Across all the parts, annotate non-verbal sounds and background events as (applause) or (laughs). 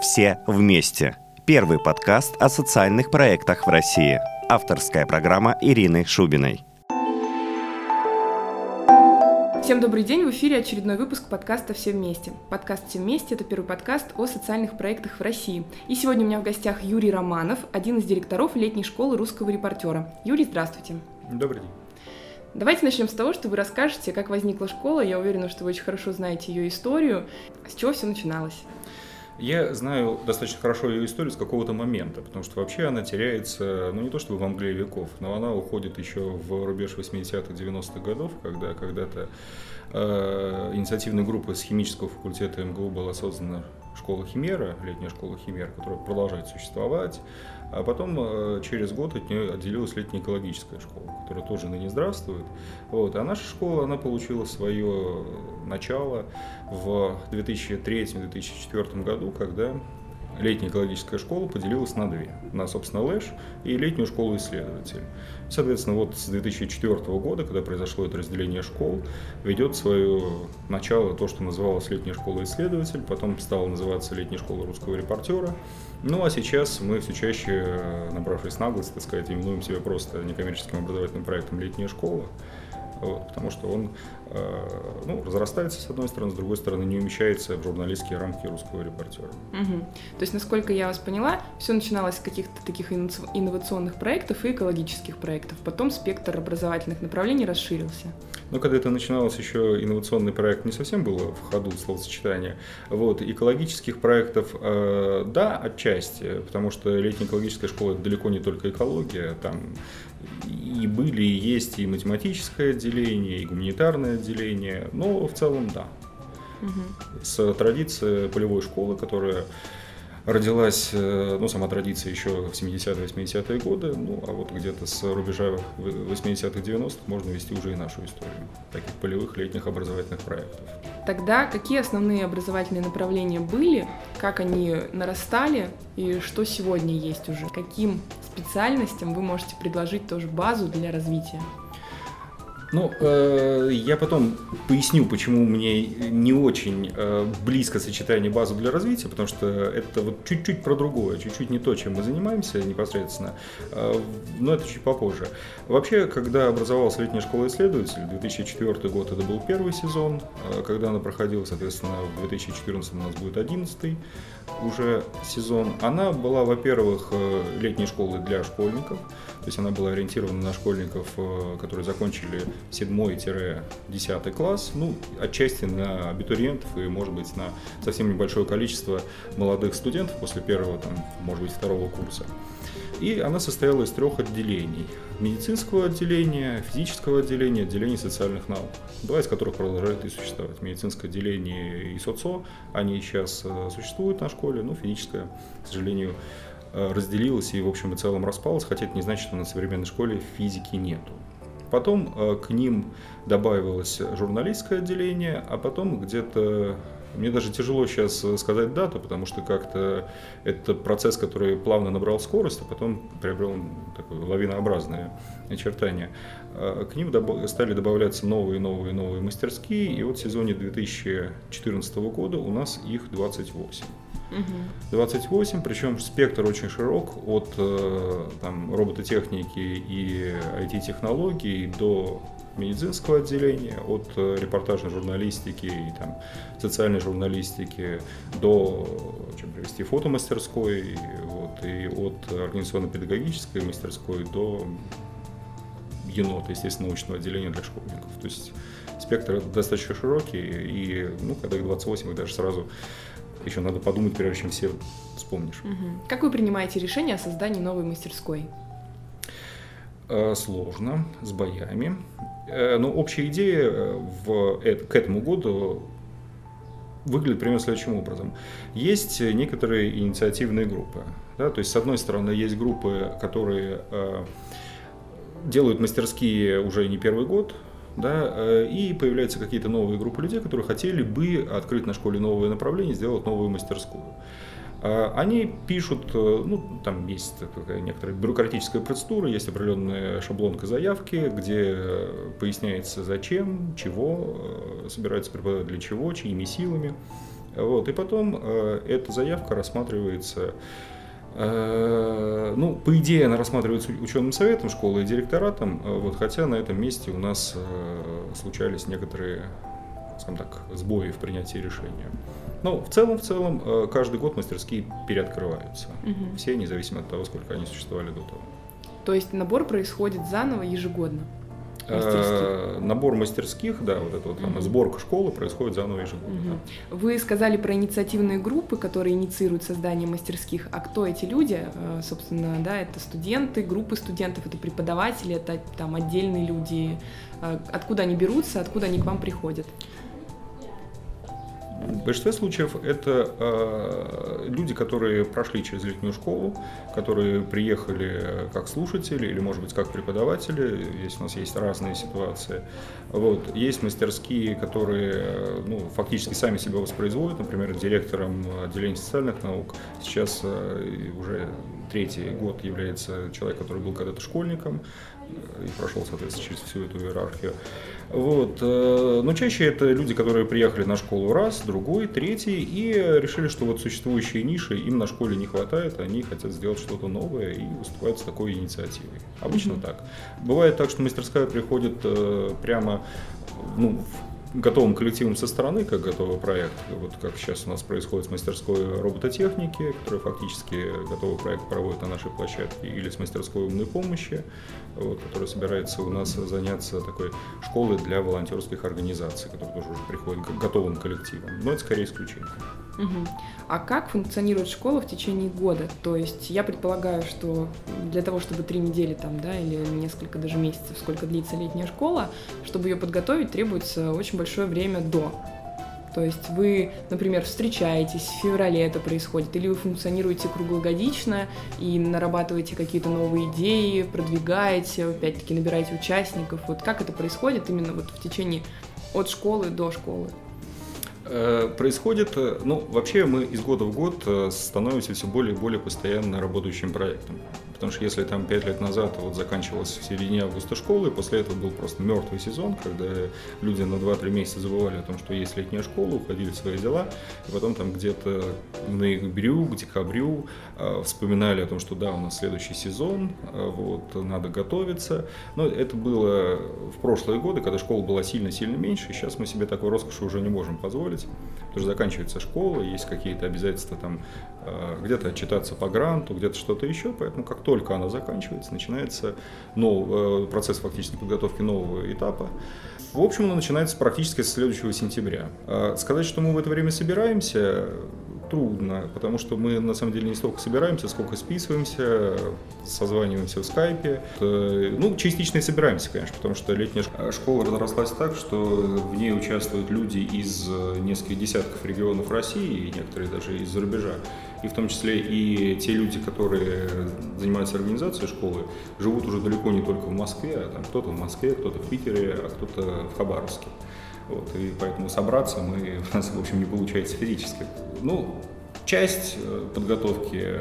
«Все вместе». Первый подкаст о социальных проектах в России. Авторская программа Ирины Шубиной. Всем добрый день, в эфире очередной выпуск подкаста «Все вместе». Подкаст «Все вместе» — это первый подкаст о социальных проектах в России. И сегодня у меня в гостях Юрий Романов, один из директоров летней школы русского репортера. Юрий, здравствуйте. Добрый день. Давайте начнем с того, что вы расскажете, как возникла школа. Я уверена, что вы очень хорошо знаете ее историю. С чего все начиналось? Я знаю достаточно хорошо ее историю с какого-то момента, потому что вообще она теряется, ну не то чтобы в мгле веков, но она уходит еще в рубеж 80-х, 90-х годов, когда когда-то э, инициативной группой с химического факультета МГУ была создана школа Химера, летняя школа Химера, которая продолжает существовать. А потом э, через год от нее отделилась летняя экологическая школа, которая тоже ныне здравствует. Вот. А наша школа, она получила свое начало в 2003-2004 году, когда летняя экологическая школа поделилась на две. На, собственно, ЛЭШ и летнюю школу исследователей. Соответственно, вот с 2004 года, когда произошло это разделение школ, ведет свое начало то, что называлось летняя школа исследователь, потом стала называться летняя школа русского репортера. Ну а сейчас мы все чаще, набравшись наглости, так сказать, именуем себя просто некоммерческим образовательным проектом «Летняя школа», вот, потому что он э, ну, разрастается с одной стороны, с другой стороны не умещается в журналистские рамки русского репортера. Угу. То есть, насколько я вас поняла, все начиналось с каких-то таких инновационных проектов и экологических проектов. Потом спектр образовательных направлений расширился. Но когда это начиналось, еще инновационный проект не совсем было в ходу словосочетания. Вот, экологических проектов, э, да, отчасти, потому что летняя экологическая школа это далеко не только экология, там и были, и есть и математическое отделение, и гуманитарное отделение, но в целом да. Угу. С традицией полевой школы, которая родилась, э, ну, сама традиция еще в 70-е, 80-е годы, ну, а вот где-то с рубежа 80-х, 90-х можно вести уже и нашу историю таких полевых летних образовательных проектов. Тогда какие основные образовательные направления были, как они нарастали и что сегодня есть уже? Каким специальностям вы можете предложить тоже базу для развития? Ну, э, я потом поясню, почему мне не очень э, близко сочетание базы для развития, потому что это вот чуть-чуть про другое, чуть-чуть не то, чем мы занимаемся непосредственно, э, но это чуть попозже. Вообще, когда образовалась летняя школа исследователей, 2004 год это был первый сезон, э, когда она проходила, соответственно, в 2014 у нас будет 11 уже сезон. Она была, во-первых, э, летней школой для школьников, то есть она была ориентирована на школьников, э, которые закончили 7-10 класс, ну, отчасти на абитуриентов и, может быть, на совсем небольшое количество молодых студентов после первого, там, может быть, второго курса. И она состояла из трех отделений. Медицинского отделения, физического отделения, отделения социальных наук. Два из которых продолжают и существовать. Медицинское отделение и СОЦО, они сейчас э, существуют на школе, но физическое, к сожалению, э, разделилось и в общем и целом распалось, хотя это не значит, что на современной школе физики нету. Потом э, к ним добавилось журналистское отделение, а потом где-то мне даже тяжело сейчас сказать дату, потому что как-то это процесс, который плавно набрал скорость, а потом приобрел такое лавинообразное очертание. Э, к ним стали добавляться новые, новые, новые мастерские, и вот в сезоне 2014 года у нас их 28. 28, причем спектр очень широк от э, там, робототехники и IT-технологий до медицинского отделения, от э, репортажной журналистики и там, социальной журналистики до чем привести, фотомастерской, вот, и от организационно-педагогической мастерской до енота, естественно, научного отделения для школьников. То есть спектр достаточно широкий, и ну, когда их 28, их даже сразу еще надо подумать, прежде чем все вспомнишь. Как вы принимаете решение о создании новой мастерской? Э, сложно, с боями. Э, но общая идея э, в, к этому году выглядит примерно следующим образом. Есть некоторые инициативные группы. Да? То есть, с одной стороны, есть группы, которые делают мастерские уже не первый год, да, и появляются какие-то новые группы людей, которые хотели бы открыть на школе новое направление, сделать новую мастерскую. А, они пишут, э, ну, там есть такая некоторая бюрократическая процедура, есть определенная шаблонка заявки, где поясняется зачем, чего э, собираются преподавать, для чего, чьими силами. Вот, и потом э, эта заявка рассматривается Э, ну, по идее, она рассматривается ученым советом школы и директоратом, э, вот, хотя на этом месте у нас э, случались некоторые, скажем так, сбои в принятии решения. Но в целом, в целом, каждый год мастерские переоткрываются. Угу. Все, независимо от того, сколько они существовали до того. То есть набор происходит заново ежегодно? Мастерских. Набор мастерских, да, вот эта вот угу. сборка школы происходит заново ежегодно. Угу. Да. Вы сказали про инициативные группы, которые инициируют создание мастерских. А кто эти люди? Э, собственно, да, это студенты, группы студентов, это преподаватели, это там отдельные люди. Э, откуда они берутся, откуда они к вам приходят? В большинстве случаев это э, люди, которые прошли через летнюю школу, которые приехали как слушатели или, может быть, как преподаватели. Здесь у нас есть разные ситуации. Вот. Есть мастерские, которые ну, фактически сами себя воспроизводят. Например, директором отделения социальных наук сейчас э, уже третий год является человек, который был когда-то школьником и прошел, соответственно, через всю эту иерархию. Вот. Э, но чаще это люди, которые приехали на школу раз, другой, третий, и решили, что вот существующие ниши им на школе не хватает, они хотят сделать что-то новое и выступают с такой инициативой. Обычно mm-hmm. так. Бывает так, что мастерская приходит э, прямо ну, готовым коллективом со стороны, как готовый проект, вот как сейчас у нас происходит с мастерской робототехники, которая фактически готовый проект проводит на нашей площадке, или с мастерской умной помощи, вот, которая собирается у нас заняться такой школой для волонтерских организаций, которые тоже уже приходят к готовым коллективам. Но это скорее исключение. Угу. А как функционирует школа в течение года? То есть я предполагаю, что для того, чтобы три недели там, да, или несколько даже месяцев, сколько длится летняя школа, чтобы ее подготовить, требуется очень большое время до. То есть вы, например, встречаетесь, в феврале это происходит, или вы функционируете круглогодично и нарабатываете какие-то новые идеи, продвигаете, опять-таки набираете участников. Вот как это происходит именно вот в течение от школы до школы? Э, происходит, э, ну, вообще мы из года в год э, становимся все более и более постоянно работающим проектом. Потому что если там пять лет назад вот заканчивалась в середине августа школы, после этого был просто мертвый сезон, когда люди на 2-3 месяца забывали о том, что есть летняя школа, уходили в свои дела, и потом там где-то в ноябрю, к декабрю э, вспоминали о том, что да, у нас следующий сезон, э, вот, надо готовиться. Но это было в прошлые годы, когда школа была сильно-сильно меньше, и сейчас мы себе такой роскоши уже не можем позволить, потому что заканчивается школа, есть какие-то обязательства там э, где-то отчитаться по гранту, где-то что-то еще, поэтому как только она заканчивается, начинается новый, э, процесс фактически подготовки нового этапа. В общем, он начинается практически с следующего сентября. А сказать, что мы в это время собираемся, трудно, потому что мы на самом деле не столько собираемся, сколько списываемся, созваниваемся в скайпе. Э, ну, частично и собираемся, конечно, потому что летняя школа разрослась так, что в ней участвуют люди из э, нескольких десятков регионов России и некоторые даже из-за рубежа и в том числе и те люди, которые занимаются организацией школы, живут уже далеко не только в Москве, а там кто-то в Москве, кто-то в Питере, а кто-то в Хабаровске. Вот, и поэтому собраться мы, у (laughs) нас, в общем, не получается физически. Ну, часть э, подготовки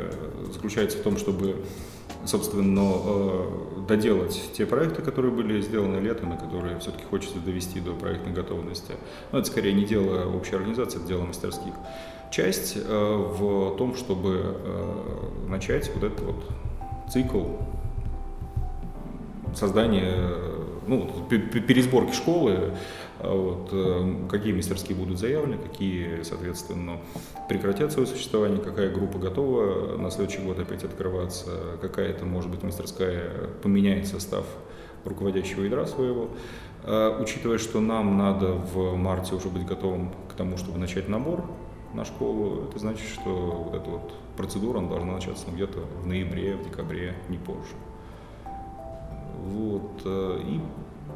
заключается в том, чтобы собственно, э, доделать те проекты, которые были сделаны летом и которые все-таки хочется довести до проектной готовности. Но это скорее не дело общей организации, это дело мастерских часть э, в том, чтобы э, начать вот этот вот цикл создания, ну, пересборки школы, э, вот, какие мастерские будут заявлены, какие, соответственно, прекратят свое существование, какая группа готова на следующий год опять открываться, какая-то, может быть, мастерская поменяет состав руководящего ядра своего. Учитывая, что нам надо в марте уже быть готовым к тому, чтобы начать набор, на школу, это значит, что вот эта вот процедура она должна начаться где-то в ноябре, в декабре, не позже. Вот. Э, и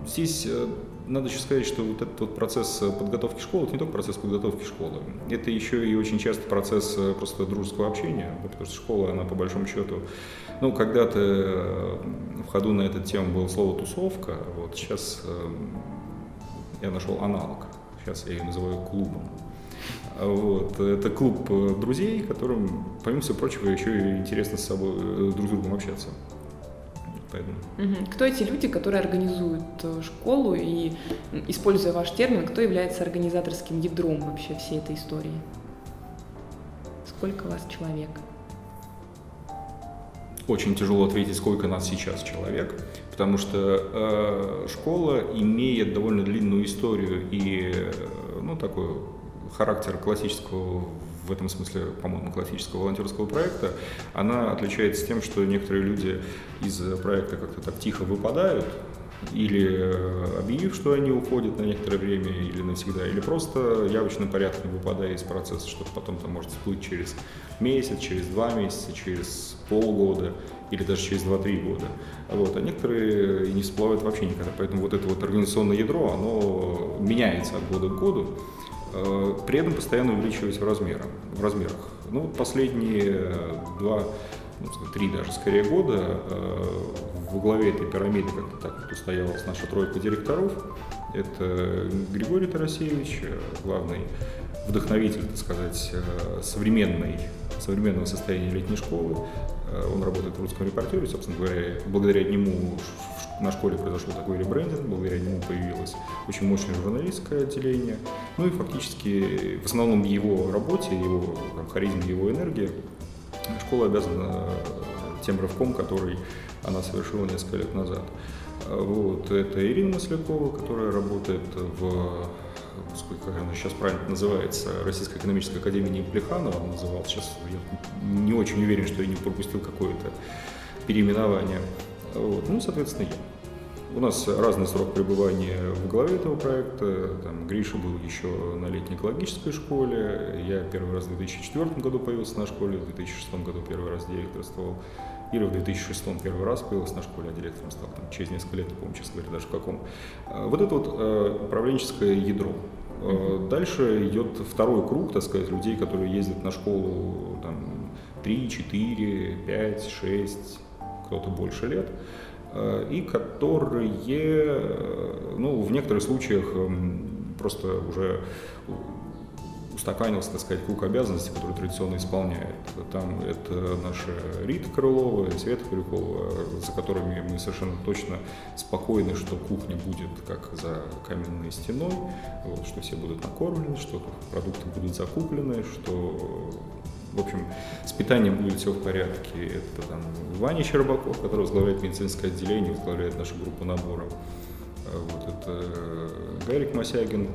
здесь э, надо еще сказать, что вот этот вот процесс подготовки школы, это не только процесс подготовки школы, это еще и очень часто процесс э, просто дружеского общения, потому что школа, она по большому счету, ну, когда-то в ходу на эту тему было слово «тусовка», вот сейчас я нашел аналог, сейчас я ее называю клубом. Вот. Это клуб э, друзей, которым, помимо всего прочего, еще и интересно с собой э, друг с другом общаться. Поэтому. Кто эти люди, которые организуют э, школу и, используя ваш термин, кто является организаторским ядром вообще всей этой истории? сколько вас человек? Очень тяжело ответить, сколько нас сейчас человек, потому что э, школа имеет довольно длинную историю и э, ну, такой характер классического в этом смысле, по-моему, классического волонтерского проекта, она отличается тем, что некоторые люди из проекта как-то так тихо выпадают, или э, объявив, что они уходят на некоторое время или навсегда, или просто явочным порядком выпадая из процесса, что потом там может всплыть через месяц, через два месяца, через полгода или даже через 2-3 года. Вот. А некоторые и не всплывают вообще никогда. Поэтому вот это вот организационное ядро, оно меняется от года к году, при этом постоянно увеличиваясь в, размерах. В размерах. Ну, последние два ну, три даже скорее года э, в главе этой пирамиды как-то так вот устоялась наша тройка директоров. Это Григорий Тарасевич, э, главный вдохновитель, так сказать, э, современной, современного состояния летней школы. Он работает в русском репортере, собственно говоря, благодаря нему на школе произошел такой ребрендинг, благодаря нему появилось очень мощное журналистское отделение. Ну и фактически в основном его работе, его там, харизме, его энергии школа обязана тем рывком, который она совершила несколько лет назад. Вот. Это Ирина Маслякова, которая работает в как она сейчас правильно называется, Российская экономическая академия имени Плеханова называлась. Сейчас я не очень уверен, что я не пропустил какое-то переименование. Вот. Ну, соответственно, я. У нас разный срок пребывания в главе этого проекта. Там, Гриша был еще на летней экологической школе. Я первый раз в 2004 году появился на школе, в 2006 году первый раз директорствовал. Ира в 2006 первый раз появилась на школе, а директором стал там, через несколько лет, не помню, честно говоря, даже в каком. А, вот это вот э, управленческое ядро. Э, дальше идет второй круг, так сказать, людей, которые ездят на школу там, 3, 4, 5, 6, кто-то больше лет. Э, и которые, э, ну, в некоторых случаях просто уже устаканился, так сказать, круг обязанностей, который традиционно исполняет. Там это наша Рита Крылова Света Крюкова, за которыми мы совершенно точно спокойны, что кухня будет как за каменной стеной, вот, что все будут накормлены, что продукты будут закуплены, что в общем, с питанием будет все в порядке. Это там Ваня Щербаков, который возглавляет медицинское отделение, возглавляет нашу группу набора. Вот это Гарик Мосягин,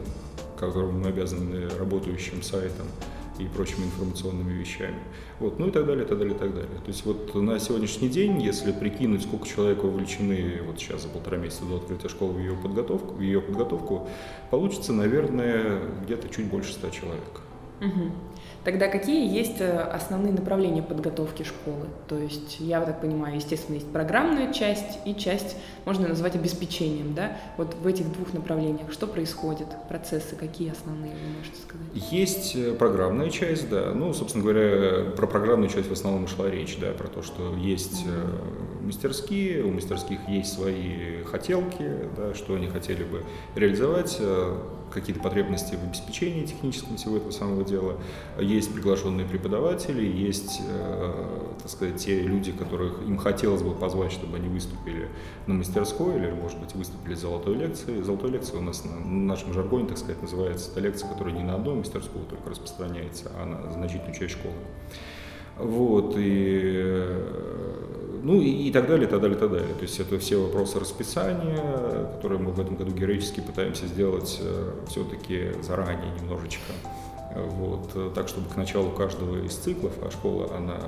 которому мы обязаны работающим сайтом и прочими информационными вещами. Вот, ну и так далее, так далее, так далее. То есть вот на сегодняшний день, если прикинуть, сколько человек вовлечены вот сейчас за полтора месяца до открытия школы в ее подготовку, в ее подготовку получится, наверное, где-то чуть больше ста человек. Угу. Тогда какие есть э, основные направления подготовки школы? То есть, я так понимаю, естественно, есть программная часть и часть, можно назвать обеспечением, да? Вот в этих двух направлениях что происходит? Процессы какие основные, вы можете сказать? Есть э, программная часть, да. Ну, собственно говоря, про программную часть в основном шла речь, да, про то, что есть mm-hmm. мастерские, у мастерских есть свои хотелки, да, что они хотели бы реализовать, какие-то потребности в обеспечении техническом всего этого самого дела. Есть приглашенные преподаватели, есть, э, так сказать, те люди, которых им хотелось бы позвать, чтобы они выступили на мастерской или, может быть, выступили с золотой лекцией. Золотой лекция у нас на нашем жаргоне, так сказать, называется та лекция, которая не на одну мастерскую только распространяется, а на значительную часть школы. Вот, и, ну, и, и так далее, и так далее, и так далее. То есть это все вопросы расписания, которые мы в этом году героически пытаемся сделать э, все-таки заранее немножечко. Вот, так, чтобы к началу каждого из циклов, а школа, она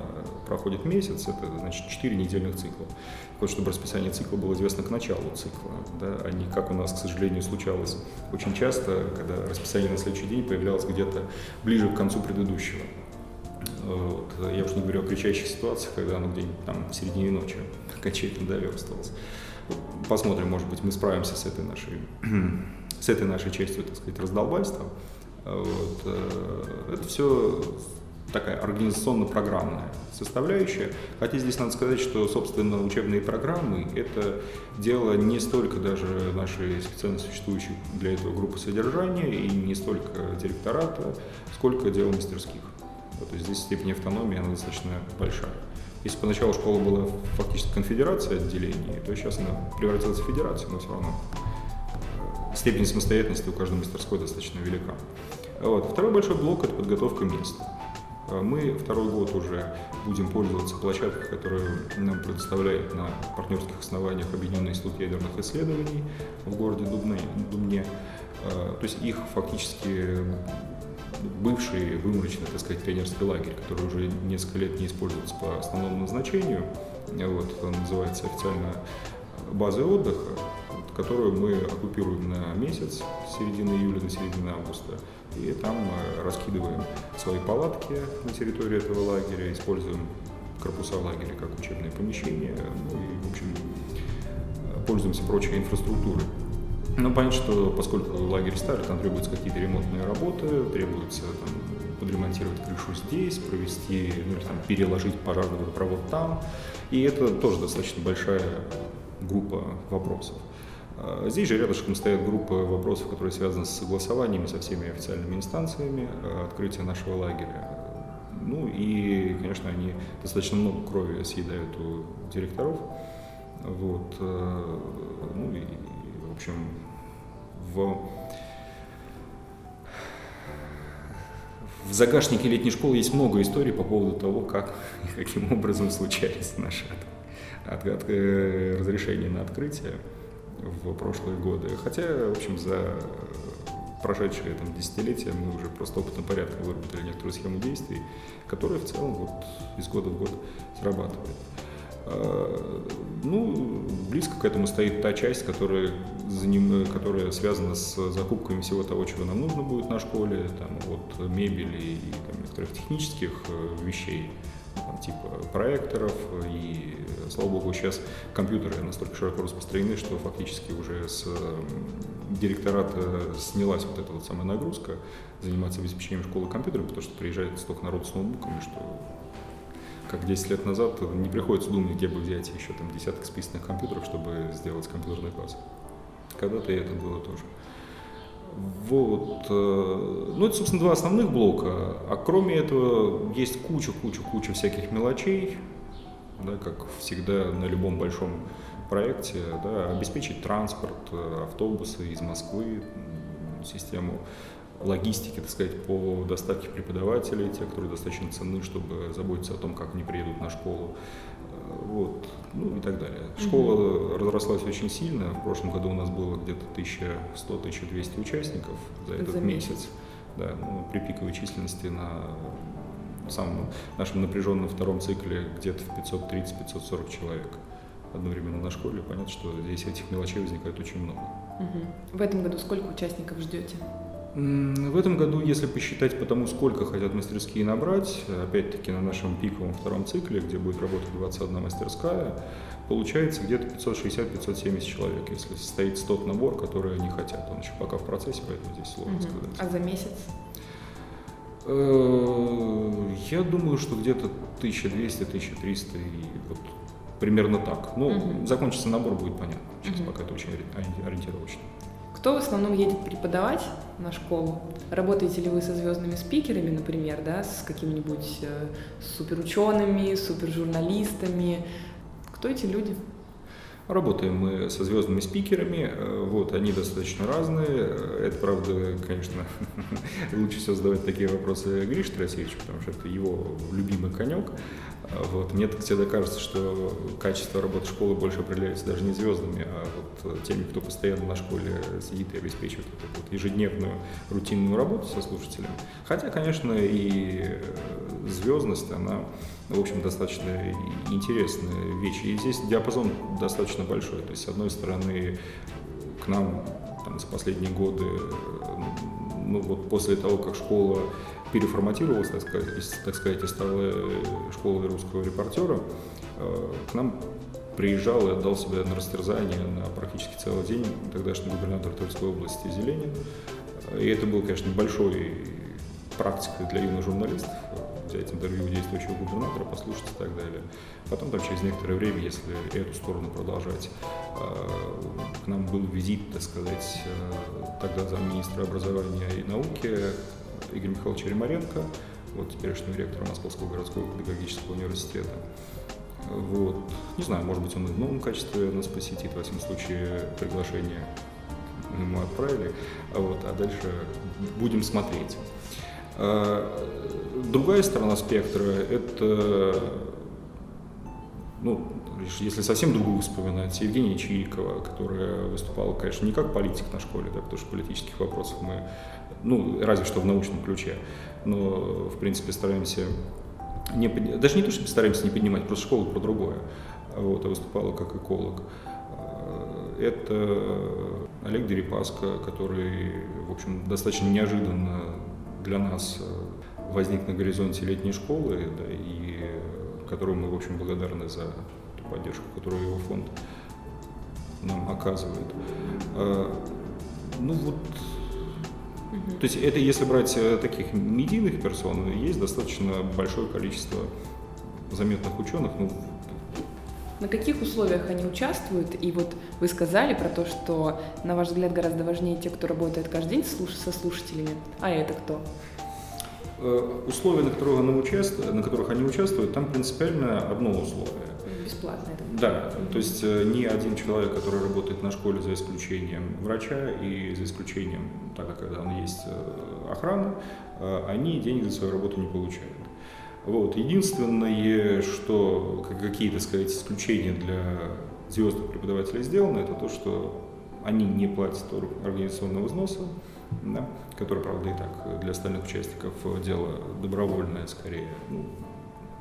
проходит месяц, это значит 4 недельных цикла. Вот, чтобы расписание цикла было известно к началу цикла, да, а не как у нас, к сожалению, случалось очень часто, когда расписание на следующий день появлялось где-то ближе к концу предыдущего. Вот. Я уж не говорю о кричащих ситуациях, когда оно где-нибудь там в середине ночи (laughs) окончательно доверстывалось. Посмотрим, может быть, мы справимся с этой нашей, (clears throat) с этой нашей частью, так сказать, раздолбайства. Вот. Э, это все такая организационно-программная составляющая. Хотя здесь надо сказать, что, собственно, учебные программы – это дело не столько даже нашей специально существующей для этого группы содержания и не столько директората, сколько дело мастерских. То есть здесь степень автономии, она достаточно большая. Если поначалу школа была фактически конфедерацией отделений, то сейчас она превратилась в федерацию, но все равно э, степень самостоятельности у каждой мастерской достаточно велика. Вот. Второй большой блок – это подготовка места. Э, мы второй год уже будем пользоваться площадкой, которую нам предоставляет на партнерских основаниях Объединенный институт ядерных исследований в городе Дубне. Дубне. Э, то есть их фактически бывший выморочный, так сказать, тренерский лагерь, который уже несколько лет не используется по основному назначению. Вот, он называется официально базой отдыха, которую мы оккупируем на месяц, с середины июля до середины августа. И там мы раскидываем свои палатки на территории этого лагеря, используем корпуса лагеря как учебные помещения, ну и, в общем, пользуемся прочей инфраструктурой. Ну, понятно, что поскольку лагерь старый, там требуются какие-то ремонтные работы, требуется там, подремонтировать крышу здесь, провести, ну или там переложить пожарный водопровод там. И это тоже достаточно большая группа вопросов. А, здесь же рядышком стоят группы вопросов, которые связаны с согласованиями со всеми официальными инстанциями а, открытия нашего лагеря. Ну и, конечно, они достаточно много крови съедают у директоров. Вот. Э, ну и, общем, в в загашнике летней школы есть много историй по поводу того, как и каким образом случались наши от, от, от, э, разрешения на открытие в прошлые годы. Хотя, в общем, за прошедшие там, десятилетия мы уже просто опытным порядком выработали некоторую схему действий, которая в целом вот, из года в год срабатывает. А, ну, близко к этому стоит та часть, которая, за ним, которая связана с закупками всего того, чего нам нужно будет на школе, там, от мебели и там, некоторых технических э, вещей там, типа проекторов, и, слава богу, сейчас компьютеры настолько широко распространены, что фактически уже с директората снялась вот эта вот самая нагрузка заниматься обеспечением школы компьютерами, потому что приезжает столько народу с ноутбуками, что как 10 лет назад не приходится думать, где бы взять еще там десяток списанных компьютеров, чтобы сделать компьютерный класс. Когда-то это было тоже. Вот. Э, ну, это, собственно, два основных блока. А кроме этого, есть куча-куча-куча всяких мелочей, да, как всегда на любом большом проекте, да, обеспечить транспорт, э, автобусы из Москвы, систему логистики, так сказать, по доставке преподавателей, те, которые достаточно ценны, чтобы заботиться о том, как они приедут на школу вот, ну и так далее. Школа mm-hmm. разрослась очень сильно. В прошлом году у нас было где-то 1100-1200 участников за этот за месяц. месяц. Да, ну, при пиковой численности на самом нашем напряженном втором цикле где-то в 530-540 человек одновременно на школе. Понятно, что здесь этих мелочей возникает очень много. Угу. В этом году сколько участников ждете? В этом году, если посчитать по тому, сколько хотят мастерские набрать, опять-таки на нашем пиковом втором цикле, где будет работать 21 мастерская, получается где-то 560-570 человек, если состоится тот набор, который они хотят. Он еще пока в процессе, поэтому здесь сложно угу. сказать. А за месяц? Э, я думаю, что где-то 1200-1300 и вот примерно так. Ну, угу. закончится набор, будет понятно. Сейчас угу. пока это очень ориентировочно. Кто в основном едет преподавать на школу? Работаете ли вы со звездными спикерами, например, да, с какими-нибудь э, суперучеными, супержурналистами? Кто эти люди? Работаем мы со звездными спикерами, э, вот, они достаточно разные. Это, правда, конечно, (laughs) лучше всего задавать такие вопросы Грише Тарасевичу, потому что это его любимый конек. Вот. Мне всегда кажется, что качество работы школы больше определяется даже не звездами, а вот теми, кто постоянно на школе сидит и обеспечивает вот ежедневную рутинную работу со слушателями. Хотя, конечно, и звездность, она, в общем, достаточно интересная вещь. И здесь диапазон достаточно большой. То есть, с одной стороны, к нам там, за последние годы, ну вот после того, как школа переформатировалась, так сказать, так сказать, и стала э, школой русского репортера, э, к нам приезжал и отдал себя на растерзание на практически целый день тогдашний губернатор Тверской области Зеленин. И это был, конечно, большой практикой для юных журналистов взять интервью действующего губернатора, послушать и так далее. Потом там через некоторое время, если эту сторону продолжать, э, к нам был визит, так сказать, тогда замминистра образования и науки Игорь Михайлович Ремаренко, вот теперешнего ректора Московского городского педагогического университета. Вот. Не знаю, может быть, он и в новом качестве нас посетит, во всяком случае, приглашение мы отправили, вот, а дальше будем смотреть. Другая сторона спектра – это, ну, если совсем другую вспоминать, Евгения Чирикова, которая выступала, конечно, не как политик на школе, да, потому что политических вопросов мы, ну, разве что в научном ключе, но, в принципе, стараемся не, даже не то, чтобы стараемся не поднимать, просто школа про другое, вот, а выступала как эколог. Это Олег Дерипаска, который, в общем, достаточно неожиданно для нас возник на горизонте летней школы, да, и которому мы, в общем, благодарны за ту поддержку, которую его фонд нам оказывает. А, ну вот, то есть это если брать э, таких медийных персон, есть достаточно большое количество заметных ученых, ну, на каких условиях они участвуют? И вот вы сказали про то, что, на ваш взгляд, гораздо важнее те, кто работает каждый день со слушателями. А это кто? Э, условия, на которых, они участвуют, на которых они участвуют, там принципиально одно условие. Бесплатно это? Да, то есть э, ни один человек, который работает на школе за исключением врача и за исключением, так как когда он есть э, охрана, они денег за свою работу не получают. Вот. Единственное, что какие, то сказать, исключения для звездных преподавателей сделаны, это то, что они не платят организационного взноса, да, который, правда, и так для остальных участников дела добровольное скорее. Ну,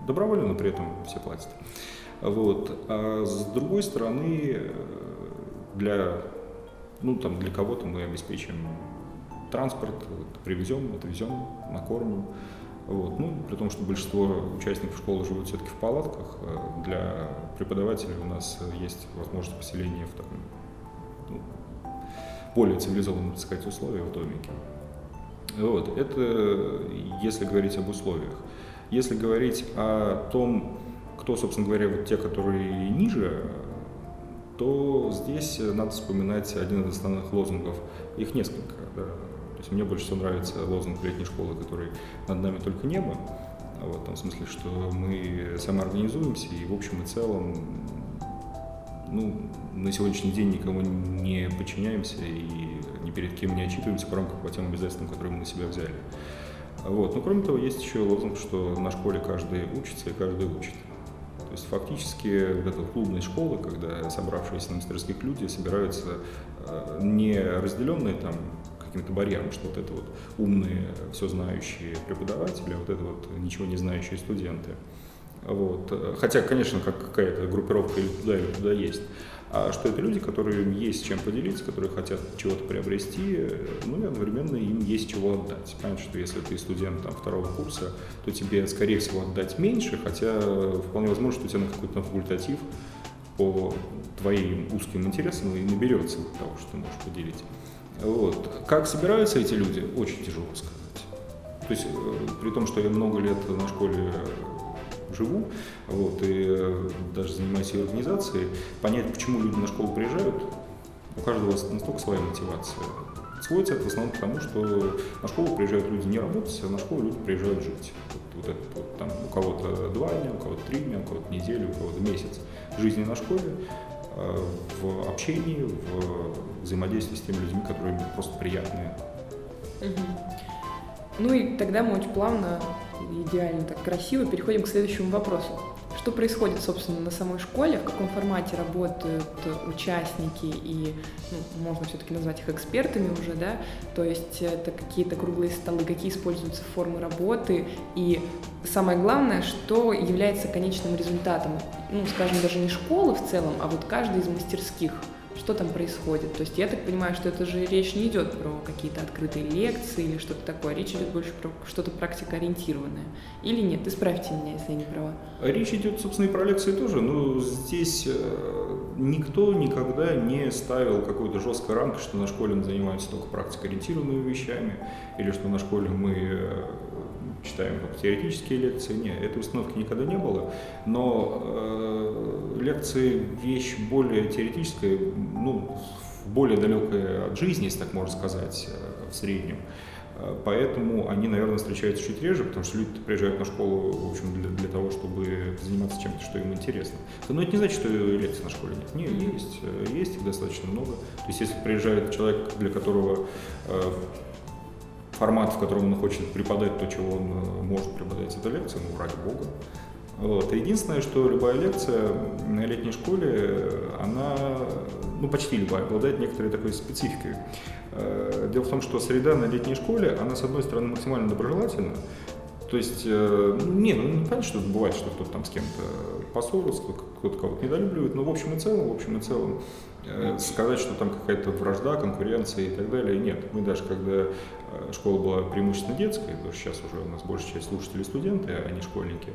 добровольно, но при этом все платят. Вот. А с другой стороны, для, ну, там, для кого-то мы обеспечим транспорт, привезем, отвезем, накормим. Вот. Ну, при том, что большинство участников школы живут все-таки в палатках, для преподавателей у нас есть возможность поселения в таком ну, более цивилизованных, так сказать, условиях в домике. Вот. Это если говорить об условиях. Если говорить о том, кто, собственно говоря, вот те, которые ниже, то здесь надо вспоминать один из основных лозунгов. Их несколько. Да. Есть мне больше всего нравится лозунг летней школы, который «Над нами только небо». Вот, в том смысле, что мы самоорганизуемся и в общем и целом ну, на сегодняшний день никому не подчиняемся и ни перед кем не отчитываемся в рамках по тем обязательствам, которые мы на себя взяли. Вот. Но кроме того, есть еще лозунг, что на школе каждый учится и каждый учит. То есть фактически вот эта клубная школа, когда собравшиеся на мастерских люди собираются э, не разделенные там каким-то барьером, что вот это вот умные, все знающие преподаватели, а вот это вот ничего не знающие студенты. Вот. Хотя, конечно, как какая-то группировка или туда, или туда есть. А что это люди, которые есть чем поделиться, которые хотят чего-то приобрести, ну и одновременно им есть чего отдать. Понятно, что если ты студент там, второго курса, то тебе, скорее всего, отдать меньше, хотя вполне возможно, что у тебя на какой-то факультатив по твоим узким интересам и наберется того, что ты можешь поделить. Вот. Как собираются эти люди, очень тяжело сказать. То есть, э, при том, что я много лет на школе живу, вот, и э, даже занимаюсь ее организацией, понять, почему люди на школу приезжают, у каждого настолько своя мотивация. Сводится это в основном к тому, что на школу приезжают люди не работать, а на школу люди приезжают жить. Вот, вот это, вот, там, у кого-то два дня, у кого-то три дня, у кого-то неделю, у кого-то месяц жизни на школе, э, в общении, в взаимодействии с теми людьми, которые просто приятные. Ну и тогда мы очень плавно идеально, так красиво переходим к следующему вопросу. Что происходит, собственно, на самой школе, в каком формате работают участники? И, ну, можно все-таки назвать их экспертами уже, да, то есть это какие-то круглые столы, какие используются формы работы? И самое главное, что является конечным результатом, ну, скажем, даже не школы в целом, а вот каждой из мастерских – что там происходит. То есть я так понимаю, что это же речь не идет про какие-то открытые лекции или что-то такое, речь идет больше про что-то практикоориентированное. Или нет? Исправьте меня, если я не права. Речь идет, собственно, и про лекции тоже, но здесь э, никто никогда не ставил какой-то жесткой рамки, что на школе мы занимаемся только практикоориентированными вещами, или что на школе мы э, читаем только теоретические лекции. Нет, этой установки никогда не было. Но э, лекции вещь более теоретическая, ну, более далекая от жизни, если так можно сказать, э, в среднем. Э, поэтому они, наверное, встречаются чуть реже, потому что люди приезжают на школу, в общем, для, для того, чтобы заниматься чем-то, что им интересно. Но это не значит, что лекций на школе нет. Нет, есть, э, есть их достаточно много. То есть, если приезжает человек, для которого формат, в котором он хочет преподать то, чего он э, может преподать, это лекция, ну, ради бога. Вот. Единственное, что любая лекция на летней школе, она, ну почти любая, обладает некоторой такой спецификой. Э, дело в том, что среда на летней школе, она с одной стороны максимально доброжелательна, то есть, э, не, ну, понятно, что бывает, что кто-то там с кем-то поссорился, кто-то кого-то недолюбливает, но в общем и целом, в общем и целом, э, сказать, что там какая-то вражда, конкуренция и так далее, нет. Мы даже, когда э, школа была преимущественно детская, потому что сейчас уже у нас большая часть слушателей студенты, а не школьники,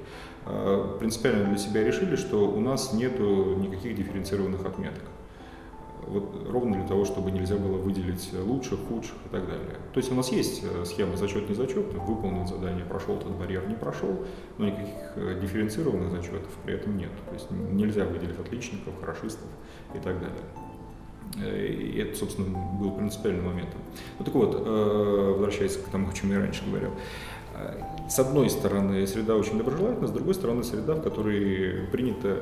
принципиально для себя решили, что у нас нету никаких дифференцированных отметок вот ровно для того, чтобы нельзя было выделить лучших, худших и так далее. То есть у нас есть э, схема зачет-не зачет, выполнил задание, прошел этот барьер, не прошел, но никаких э, дифференцированных зачетов при этом нет. То есть нельзя выделить отличников, хорошистов и так далее. Э, и это, собственно, был принципиальным моментом. Ну так вот, возвращаясь к тому, о чем я раньше говорил. С одной стороны, среда очень доброжелательна, с другой стороны, среда, в которой принято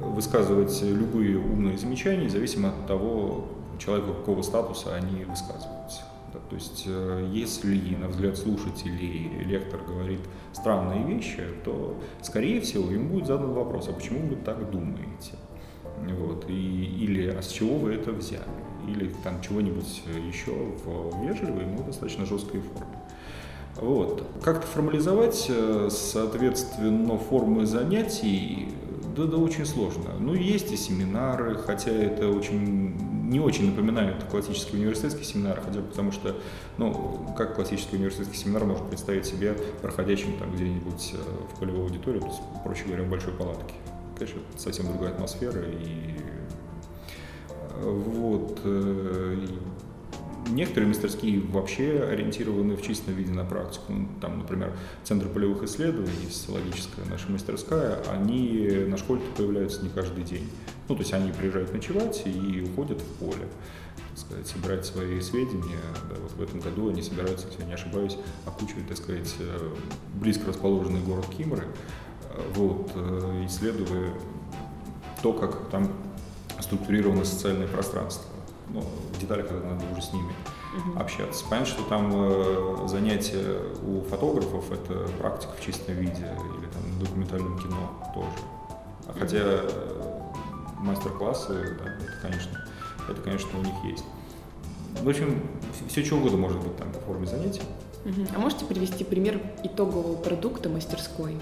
высказывать любые умные замечания, независимо от того, человека какого статуса они высказываются. Да, то есть, э, если, на взгляд слушателей, лектор говорит странные вещи, то, скорее всего, ему будет задан вопрос, а почему вы так думаете? Вот, и, или а с чего вы это взяли? Или там чего-нибудь еще в вежливой, но достаточно жесткой форме. Вот. Как-то формализовать, э, соответственно, формы занятий да, да, очень сложно. Ну, есть и семинары, хотя это очень не очень напоминает классический университетский семинар, хотя потому что, ну, как классический университетский семинар может представить себе проходящим там где-нибудь э, в полевой аудитории, то есть, проще говоря, в большой палатке. Конечно, совсем другая атмосфера и э, вот. Некоторые мастерские вообще ориентированы в чистом виде на практику. Ну, там, например, Центр полевых исследований, социологическая наша мастерская, они на школе появляются не каждый день. Ну, то есть они приезжают ночевать и уходят в поле сказать, собирать свои сведения. Да, вот в этом году они собираются, если я не ошибаюсь, окучивать, так сказать, э, близко расположенный город Кимры, э, вот, э, исследуя то, как там структурировано социальное пространство ну, деталях это надо уже с ними угу. общаться. Понятно, что там э, занятия у фотографов это практика в чистом виде или там на документальном кино тоже. А хотя э, мастер-классы, да, это конечно, это конечно у них есть. В общем, все что угодно может быть там по форме занятий. А можете привести пример итогового продукта мастерской?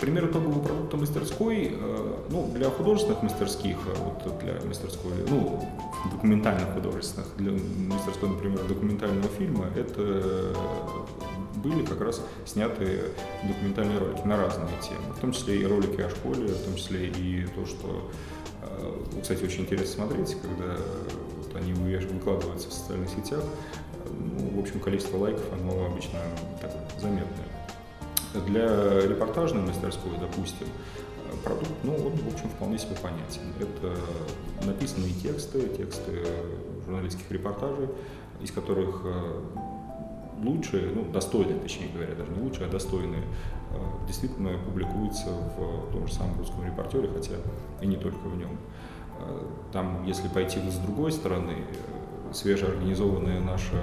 Пример итогового продукта мастерской, э, ну, для художественных мастерских, э, вот для мастерской, ну, документальных художественных, для мастерской, например, документального фильма, это были как раз сняты документальные ролики на разные темы, в том числе и ролики о школе, в том числе и то, что, э, кстати, очень интересно смотреть, когда вот они выкладываются в социальных сетях, ну, в общем, количество лайков, оно обычно так, заметное. Для репортажной мастерской, допустим, продукт, ну, он, в общем, вполне себе понятен. Это написанные тексты, тексты журналистских репортажей, из которых э, лучшие, ну, достойные, точнее говоря, даже не лучшие, а достойные, э, действительно публикуются в том же самом русском репортере, хотя и не только в нем. Э, там, если пойти с другой стороны, свежеорганизованная наша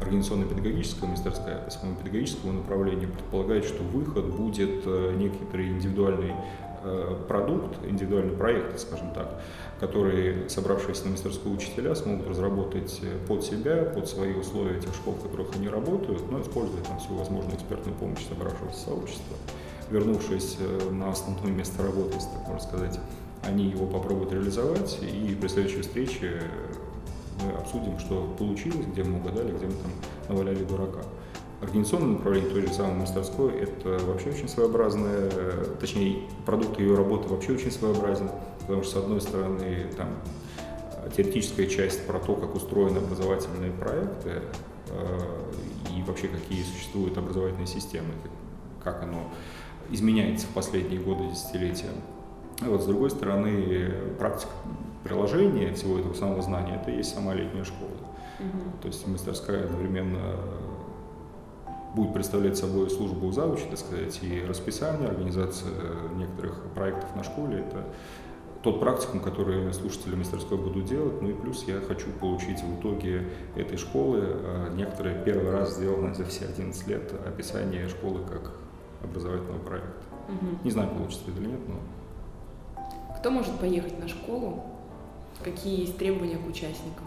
организационно-педагогическая мастерская по своему педагогическому направлению предполагает, что выход будет э, некоторый индивидуальный э, продукт, индивидуальный проект, скажем так, который собравшиеся на мастерскую учителя смогут разработать под себя, под свои условия тех школ, в которых они работают, но используя там всю возможную экспертную помощь собравшегося сообщества. Вернувшись э, на основное место работы, так можно сказать, они его попробуют реализовать, и при следующей встрече обсудим, что получилось, где мы угадали, где мы там наваляли дурака. Организационное направление той же самой мастерской – это вообще очень своеобразное, точнее, продукт ее работы вообще очень своеобразен, потому что, с одной стороны, там теоретическая часть про то, как устроены образовательные проекты э, и вообще какие существуют образовательные системы, как оно изменяется в последние годы, десятилетия. А вот с другой стороны, практика приложение всего этого самого знания, это и есть сама летняя школа. Угу. То есть мастерская одновременно будет представлять собой службу завуча, так сказать, и расписание, организация некоторых проектов на школе. Это тот практикум, который слушатели мастерской будут делать. Ну и плюс я хочу получить в итоге этой школы э, некоторые первый раз сделанное за все 11 лет описание школы как образовательного проекта. Угу. Не знаю, получится это или нет, но... Кто может поехать на школу? Какие есть требования к участникам?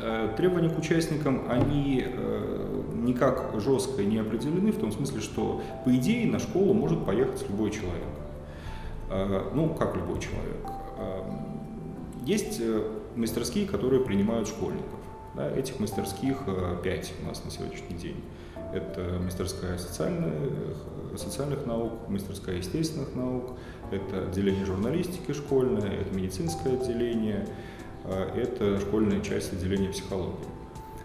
Э, требования к участникам, они э, никак жестко не определены, в том смысле, что по идее на школу может поехать любой человек. Э, ну, как любой человек. Есть мастерские, которые принимают школьников. Да, этих мастерских пять у нас на сегодняшний день. Это мастерская социальных, социальных наук, мастерская естественных наук, это отделение журналистики школьное, это медицинское отделение, а, это школьная часть отделения психологии.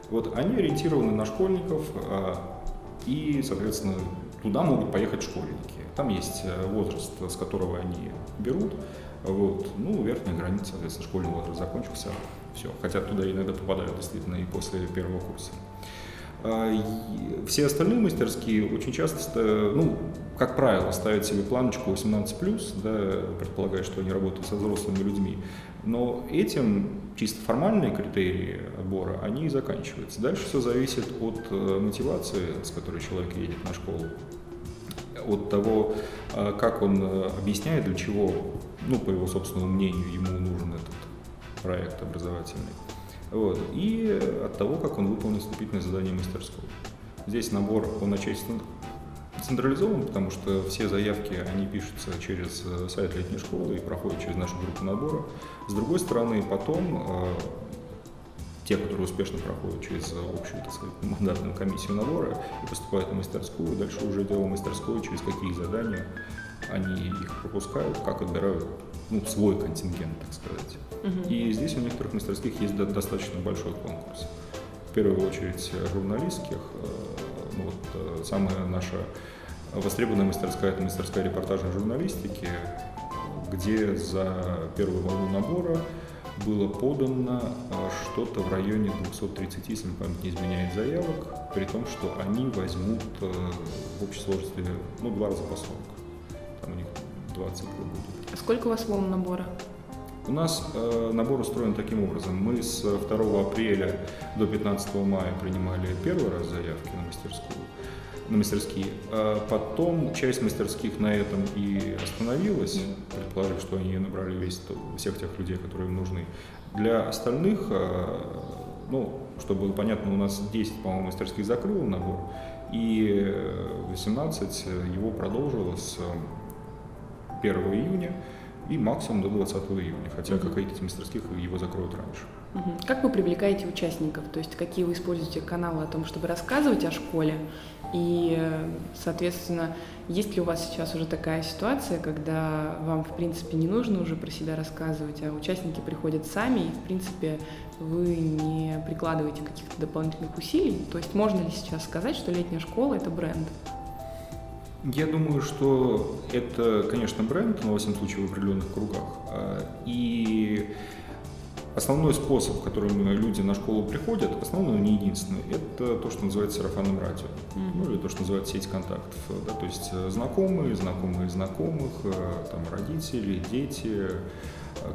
Вот они ориентированы на школьников, а, и, соответственно, туда могут поехать школьники. Там есть э, возраст, с которого они берут. Вот. Ну, верхняя граница, соответственно, школьный возраст закончился. Все. Хотя туда иногда попадают действительно и после первого курса. А, все остальные мастерские очень часто, ну, как правило, ставят себе планочку 18+, да, предполагая, что они работают со взрослыми людьми. Но этим чисто формальные критерии отбора, они и заканчиваются. Дальше все зависит от э, мотивации, с которой человек едет на школу, от того, э, как он э, объясняет, для чего, ну, по его собственному мнению, ему нужен этот проект образовательный. Вот. И от того, как он выполнит вступительное задание мастерской. Здесь набор, он отчасти централизован, потому что все заявки, они пишутся через э, сайт летней школы и проходят через нашу группу набора. С другой стороны, потом э, те, которые успешно проходят через общую, так сказать, мандатную комиссию набора и поступают на мастерскую, дальше уже дело мастерской, через какие задания они их пропускают, как отбирают ну, свой контингент, так сказать. Угу. И здесь у некоторых мастерских есть достаточно большой конкурс. В первую очередь журналистских. Э, ну, вот, э, самая наша востребованная мастерская – это мастерская репортажной журналистики, где за первую волну набора было подано э, что-то в районе 230, если память не изменяет, заявок, при том, что они возьмут в общей сложности ну, два раза по 40. Там у них два цикла будет. А сколько у вас волн набора? У нас э, набор устроен таким образом. Мы с 2 апреля до 15 мая принимали первый раз заявки на мастерскую, на мастерские. А потом часть мастерских на этом и остановилась, предположив, что они набрали весь, всех тех людей, которые им нужны. Для остальных, э, ну, чтобы было понятно, у нас 10, по-моему, мастерских закрыл набор, и 18 его продолжило с 1 июня и максимум до 20 июня, хотя угу. какие-то мастерских его закроют раньше. Угу. Как вы привлекаете участников? То есть какие вы используете каналы о том, чтобы рассказывать о школе? И, соответственно, есть ли у вас сейчас уже такая ситуация, когда вам, в принципе, не нужно уже про себя рассказывать, а участники приходят сами, и, в принципе, вы не прикладываете каких-то дополнительных усилий? То есть можно ли сейчас сказать, что летняя школа – это бренд? Я думаю, что это, конечно, бренд, но, во всяком случае, в определенных кругах. А, и основной способ, которым люди на школу приходят, основной, но не единственный, это то, что называется сарафанным радио, mm-hmm. ну или то, что называется сеть контактов. Да, то есть э, знакомые, знакомые знакомых, э, там родители, дети, э,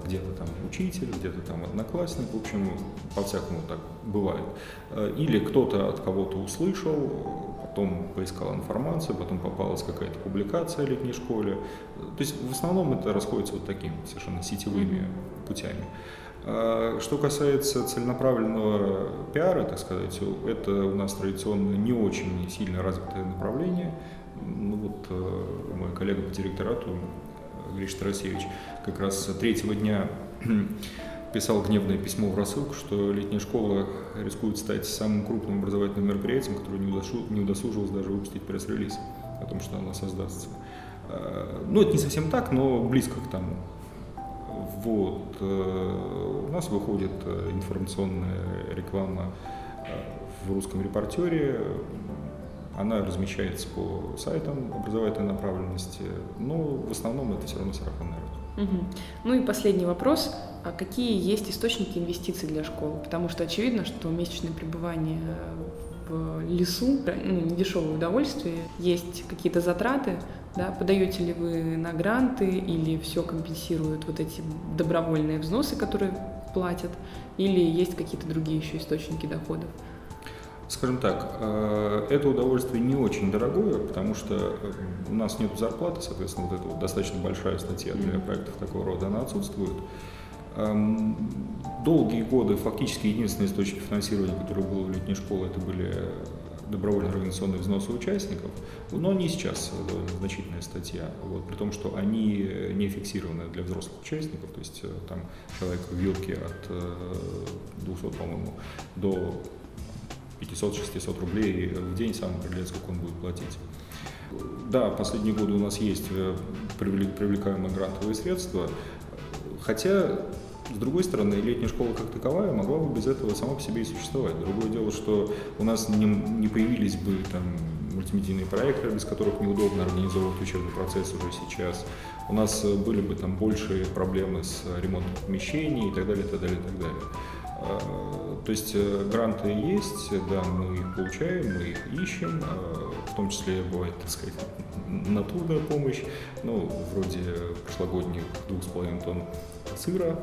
где-то там учитель, где-то там одноклассник, в общем, по-всякому так бывает. Или кто-то от кого-то услышал, потом поискал информацию, потом попалась какая-то публикация о летней школе. То есть в основном это расходится вот такими совершенно сетевыми путями. А что касается целенаправленного пиара, так сказать, это у нас традиционно не очень сильно развитое направление. Ну вот э, мой коллега по директорату Гриш Тарасевич как раз третьего дня писал гневное письмо в рассылку, что летняя школа рискует стать самым крупным образовательным мероприятием, которое не, удосужилось даже выпустить пресс-релиз о том, что она создастся. А, ну, это не совсем так, но близко к тому. Вот. Э, у нас выходит э, информационная реклама э, в русском репортере, она размещается по сайтам образовательной направленности, но в основном это все равно сарафанное. Угу. Ну и последний вопрос. А какие есть источники инвестиций для школы? Потому что очевидно, что месячное пребывание в лесу, ну, недешевое удовольствие, есть какие-то затраты, да, подаете ли вы на гранты или все компенсируют вот эти добровольные взносы, которые платят, или есть какие-то другие еще источники доходов? Скажем так, э, это удовольствие не очень дорогое, потому что э, у нас нет зарплаты, соответственно, вот эта вот достаточно большая статья для проектов такого рода, она отсутствует. Эм, долгие годы фактически единственный источник финансирования, который был в летней школе, это были добровольные организационные взносы участников, но не сейчас довольно значительная статья, вот, при том, что они не фиксированы для взрослых участников, то есть э, там человек в вилке от 200, по-моему, до 500-600 рублей в день сам определяет, сколько он будет платить. Да, последние годы у нас есть э, привлекаемые грантовые средства, хотя с другой стороны, летняя школа как таковая могла бы без этого сама по себе и существовать. Другое дело, что у нас не, не появились бы там мультимедийные проекты, без которых неудобно организовывать учебный процесс уже сейчас. У нас э, были бы там большие проблемы с ремонтом помещений и так далее, и так далее, и так далее. А, то есть э, гранты есть, да, мы их получаем, мы их ищем, а, в том числе бывает, так сказать, натурная помощь, ну, вроде прошлогодних двух с половиной тонн сыра,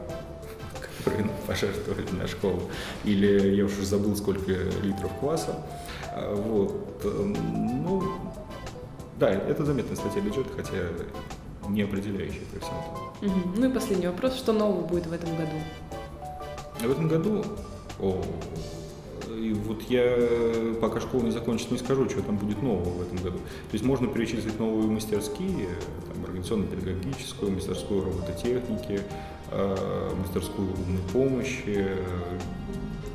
(laughs) которые нам пожертвовали на школу, или я уже забыл, сколько литров кваса. Вот. Ну, да, это заметная статья бюджета, хотя не определяющая при всем. Угу. Ну и последний вопрос. Что нового будет в этом году? В этом году, о, и вот я пока школу не закончит, не скажу, что там будет нового в этом году. То есть можно перечислить новые мастерские, там, организационно-педагогическую, мастерскую робототехники, э, мастерскую умной помощи,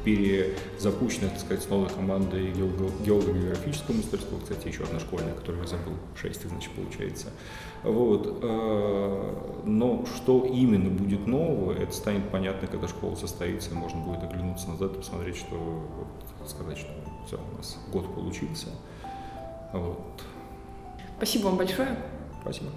перезапущенная, так сказать, с новой командой геолого-географического мастерства, кстати, еще одна школьная, которую я забыл, шесть, значит, получается. Вот. Э, но что именно будет нового, это станет понятно, когда школа состоится, можно будет оглянуться назад и посмотреть, что, вот, сказать, что все, у нас год получился. Вот. Спасибо вам большое. Спасибо.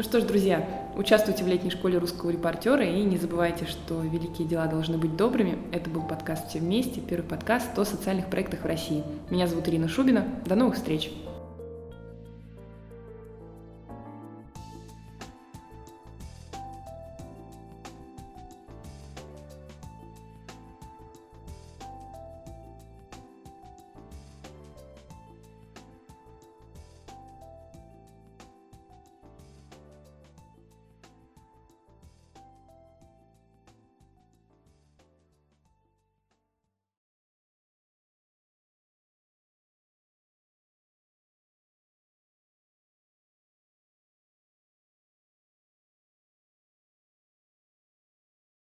Ну что ж, друзья, участвуйте в летней школе русского репортера и не забывайте, что великие дела должны быть добрыми. Это был подкаст «Все вместе», первый подкаст о социальных проектах в России. Меня зовут Ирина Шубина. До новых встреч!